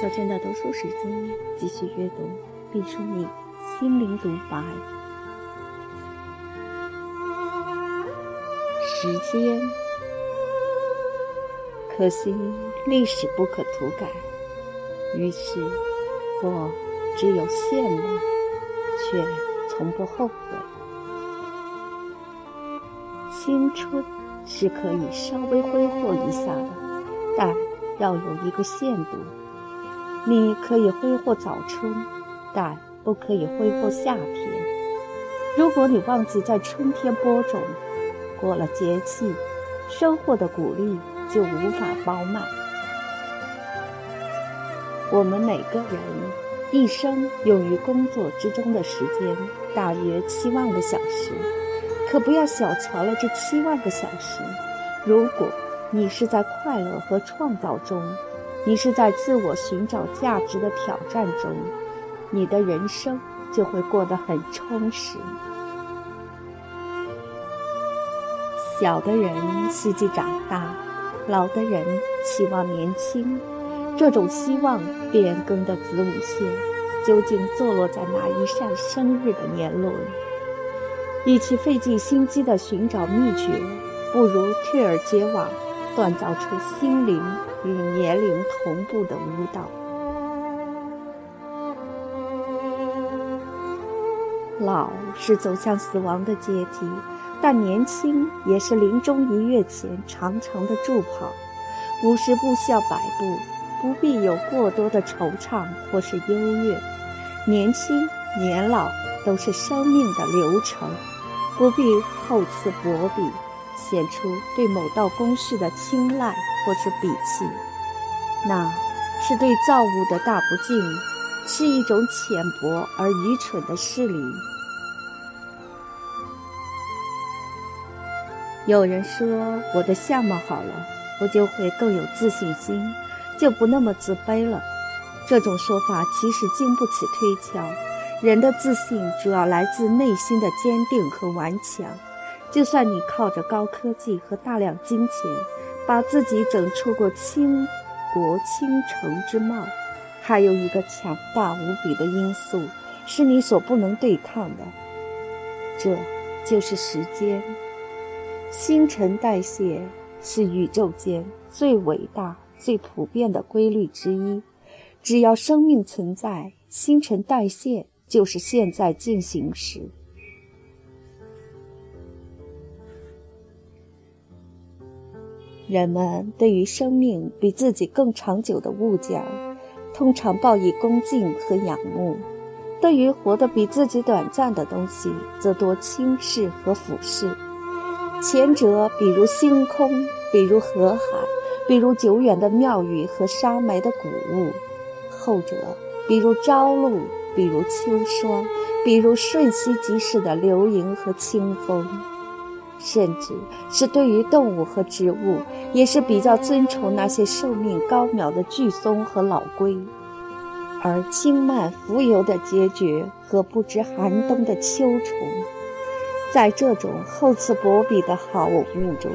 小娟的读书时间，继续阅读，并说你心灵独白。时间，可惜历史不可涂改，于是我只有羡慕，却从不后悔。青春是可以稍微挥霍一下的，但要有一个限度。你可以挥霍早春，但不可以挥霍夏天。如果你忘记在春天播种，过了节气，收获的谷粒就无法饱满。我们每个人一生用于工作之中的时间大约七万个小时，可不要小瞧了这七万个小时。如果你是在快乐和创造中，你是在自我寻找价值的挑战中，你的人生就会过得很充实。小的人希冀长大，老的人期望年轻，这种希望变更的子午线，究竟坐落在哪一扇生日的年轮？与其费尽心机的寻找秘诀，不如退而结网，锻造出心灵。与年龄同步的舞蹈。老是走向死亡的阶梯，但年轻也是临终一跃前长长的助跑。五十步笑百步，不必有过多的惆怅或是优越。年轻年老都是生命的流程，不必厚此薄彼。显出对某道公式的青睐或是鄙弃，那是对造物的大不敬，是一种浅薄而愚蠢的失礼。有人说我的相貌好了，我就会更有自信心，就不那么自卑了。这种说法其实经不起推敲。人的自信主要来自内心的坚定和顽强。就算你靠着高科技和大量金钱，把自己整出过倾国倾城之貌，还有一个强大无比的因素是你所不能对抗的，这就是时间。新陈代谢是宇宙间最伟大、最普遍的规律之一。只要生命存在，新陈代谢就是现在进行时。人们对于生命比自己更长久的物件，通常报以恭敬和仰慕；对于活得比自己短暂的东西，则多轻视和俯视。前者比如星空，比如河海，比如久远的庙宇和沙埋的古物；后者比如朝露，比如秋霜，比如瞬息即逝的流萤和清风。甚至是对于动物和植物，也是比较尊崇那些寿命高渺的巨松和老龟，而轻慢浮游的孑孓和不知寒冬的秋虫。在这种厚此薄彼的好物中，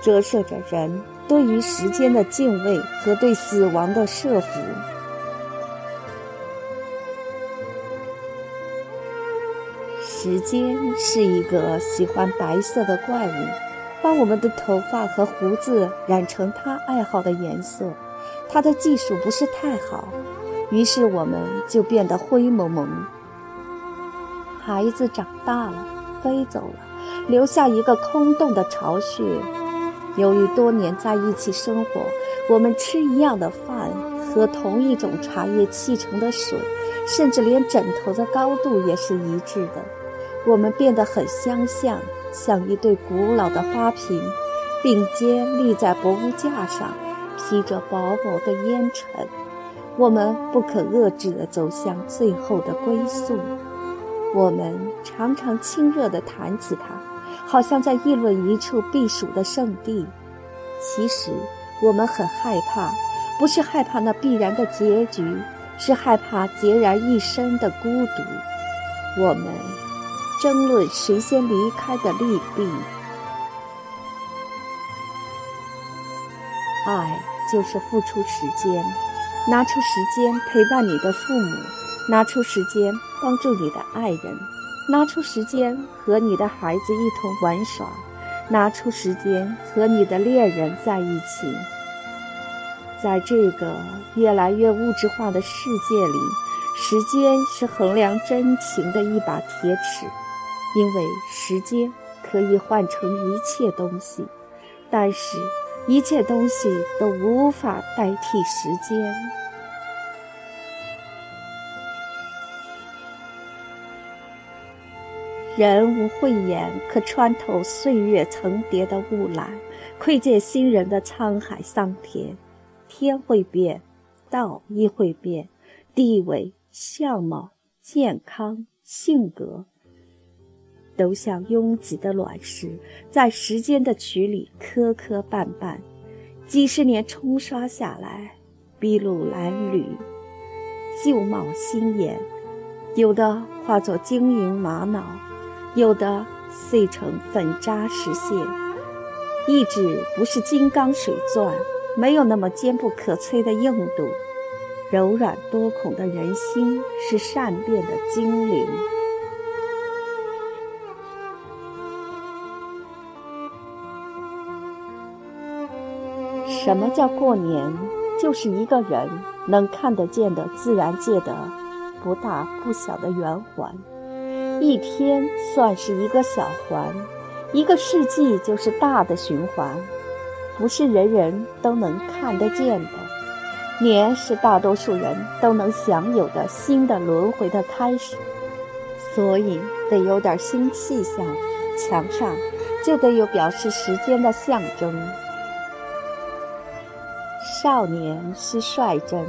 折射着人对于时间的敬畏和对死亡的设伏。时间是一个喜欢白色的怪物，把我们的头发和胡子染成他爱好的颜色。他的技术不是太好，于是我们就变得灰蒙蒙。孩子长大了，飞走了，留下一个空洞的巢穴。由于多年在一起生活，我们吃一样的饭，喝同一种茶叶沏成的水，甚至连枕头的高度也是一致的。我们变得很相像，像一对古老的花瓶，并肩立在博物架上，披着薄薄的烟尘。我们不可遏制地走向最后的归宿。我们常常亲热地谈起它，好像在议论一处避暑的圣地。其实，我们很害怕，不是害怕那必然的结局，是害怕孑然一身的孤独。我们。争论谁先离开的利弊，爱就是付出时间，拿出时间陪伴你的父母，拿出时间帮助你的爱人，拿出时间和你的孩子一同玩耍，拿出时间和你的恋人在一起。在这个越来越物质化的世界里，时间是衡量真情的一把铁尺，因为时间可以换成一切东西，但是。一切东西都无法代替时间。人无慧眼可穿透岁月层叠的雾岚，窥见新人的沧海桑田。天会变，道亦会变，地位、相貌、健康、性格。都像拥挤的卵石，在时间的渠里磕磕绊绊，几十年冲刷下来，筚路蓝缕，旧貌新颜，有的化作晶莹玛瑙，有的碎成粉渣石屑。意志不是金刚水钻，没有那么坚不可摧的硬度；柔软多孔的人心是善变的精灵。什么叫过年？就是一个人能看得见的自然界的不大不小的圆环。一天算是一个小环，一个世纪就是大的循环，不是人人都能看得见的。年是大多数人都能享有的新的轮回的开始，所以得有点新气象。墙上就得有表示时间的象征。少年是率真，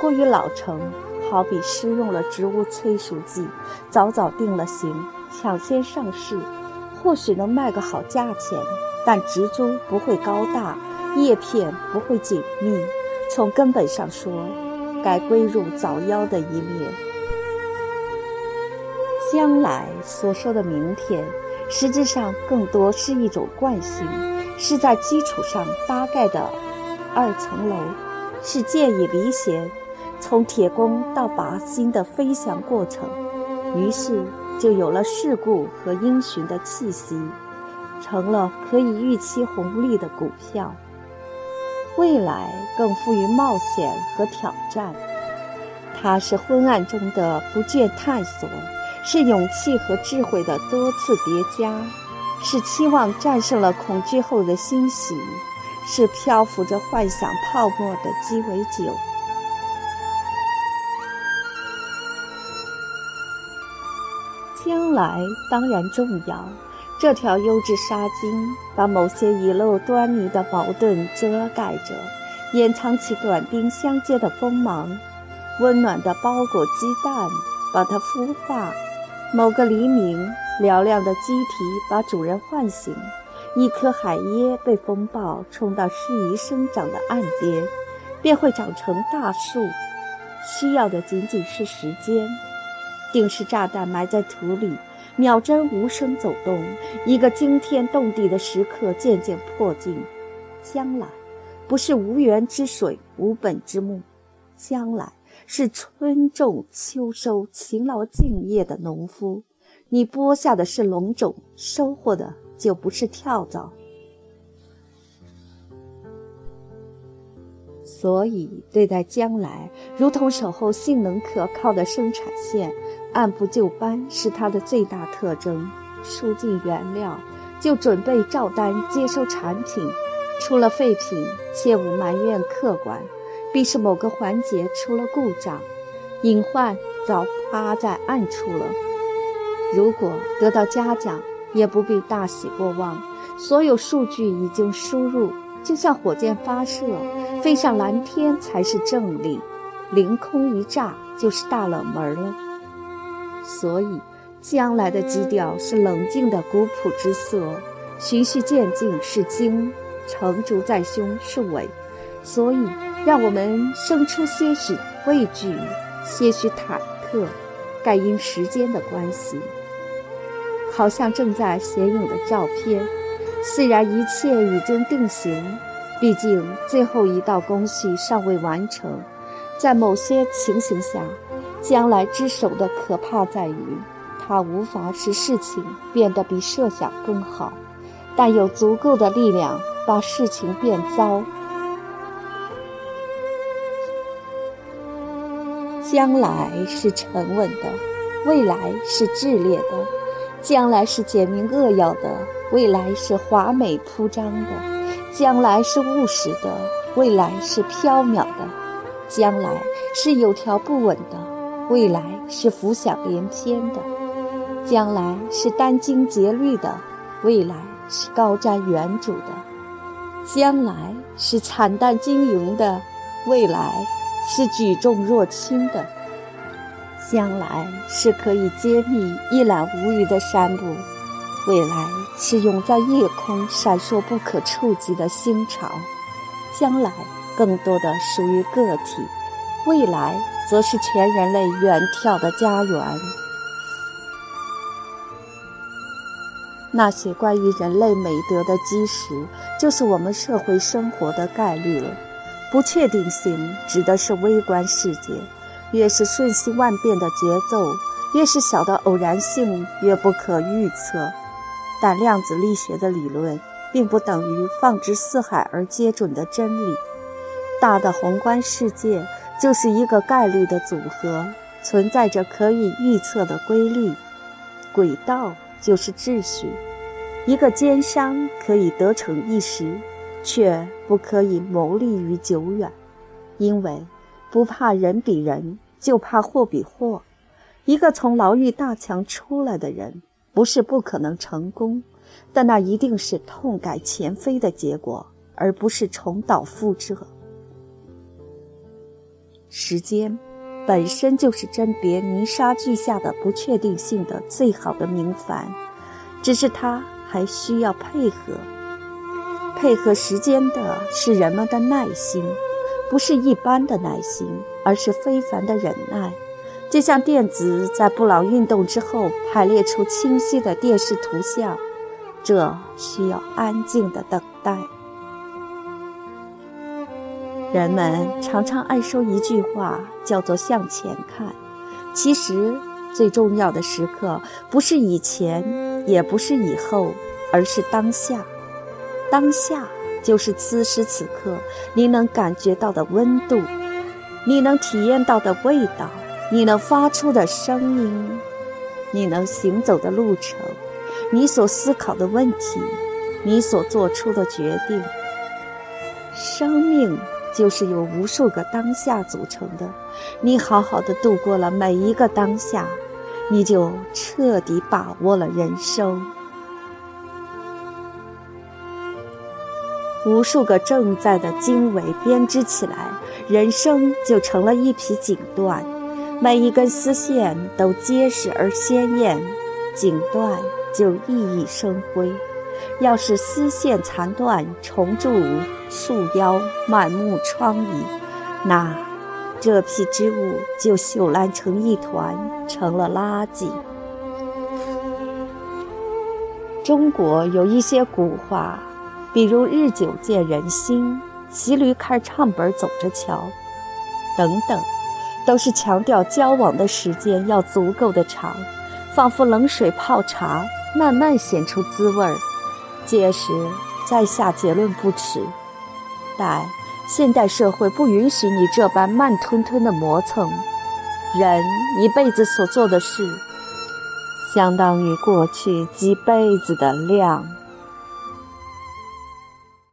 过于老成，好比施用了植物催熟剂，早早定了型，抢先上市，或许能卖个好价钱，但植株不会高大，叶片不会紧密，从根本上说，该归入早夭的一列。将来所说的明天，实质上更多是一种惯性，是在基础上搭盖的。二层楼是建以离弦，从铁弓到靶心的飞翔过程，于是就有了世故和英雄的气息，成了可以预期红利的股票。未来更富于冒险和挑战，它是昏暗中的不倦探索，是勇气和智慧的多次叠加，是期望战胜了恐惧后的欣喜。是漂浮着幻想泡沫的鸡尾酒。将来当然重要，这条优质纱巾把某些遗漏端倪的矛盾遮盖着，掩藏起短兵相接的锋芒。温暖的包裹鸡蛋，把它孵化。某个黎明，嘹亮的鸡啼把主人唤醒。一颗海椰被风暴冲到适宜生长的岸边，便会长成大树。需要的仅仅是时间。定时炸弹埋在土里，秒针无声走动。一个惊天动地的时刻渐渐迫近。将来，不是无源之水、无本之木，将来是春种秋收、勤劳敬业的农夫。你播下的是龙种，收获的。就不是跳蚤，所以对待将来，如同守候性能可靠的生产线，按部就班是它的最大特征。输进原料，就准备照单接收产品，出了废品，切勿埋怨客观，必是某个环节出了故障，隐患早趴在暗处了。如果得到嘉奖，也不必大喜过望，所有数据已经输入，就像火箭发射，飞上蓝天才是正理，凌空一炸就是大冷门了。所以，将来的基调是冷静的古朴之色，循序渐进是精，成竹在胸是伟。所以，让我们生出些许畏惧，些许忐忑，盖因时间的关系。好像正在显影的照片，虽然一切已经定型，毕竟最后一道工序尚未完成，在某些情形下，将来之手的可怕在于，它无法使事情变得比设想更好，但有足够的力量把事情变糟。将来是沉稳的，未来是炽烈的；将来是简明扼要的，未来是华美铺张的；将来是务实的，未来是飘渺的。将来是有条不紊的，未来是浮想联翩的；将来是殚精竭虑的，未来是高瞻远瞩的；将来是惨淡经营的，未来是举重若轻的；将来是可以揭秘一览无余的山谷，未来是永在夜空闪烁不可触及的星潮；将来。更多的属于个体，未来则是全人类远眺的家园。那些关于人类美德的基石，就是我们社会生活的概率了。不确定性指的是微观世界，越是瞬息万变的节奏，越是小的偶然性，越不可预测。但量子力学的理论，并不等于放之四海而皆准的真理。大的宏观世界就是一个概率的组合，存在着可以预测的规律。轨道就是秩序。一个奸商可以得逞一时，却不可以谋利于久远，因为不怕人比人，就怕货比货。一个从牢狱大墙出来的人，不是不可能成功，但那一定是痛改前非的结果，而不是重蹈覆辙。时间本身就是甄别泥沙俱下的不确定性的最好的明矾，只是它还需要配合。配合时间的是人们的耐心，不是一般的耐心，而是非凡的忍耐。就像电子在布朗运动之后排列出清晰的电视图像，这需要安静的等待。人们常常爱说一句话，叫做“向前看”。其实，最重要的时刻不是以前，也不是以后，而是当下。当下就是此时此刻，你能感觉到的温度，你能体验到的味道，你能发出的声音，你能行走的路程，你所思考的问题，你所做出的决定。生命。就是由无数个当下组成的，你好好的度过了每一个当下，你就彻底把握了人生。无数个正在的经纬编织起来，人生就成了一匹锦缎，每一根丝线都结实而鲜艳，锦缎就熠熠生辉。要是丝线残断，重铸束腰，满目疮痍，那这批织物就朽烂成一团，成了垃圾。中国有一些古话，比如“日久见人心”“骑驴看唱本走着瞧”等等，都是强调交往的时间要足够的长，仿佛冷水泡茶，慢慢显出滋味儿。届时再下结论不迟，但现代社会不允许你这般慢吞吞的磨蹭。人一辈子所做的事，相当于过去几辈子的量。